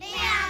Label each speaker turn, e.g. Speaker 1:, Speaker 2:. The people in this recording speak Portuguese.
Speaker 1: Leão!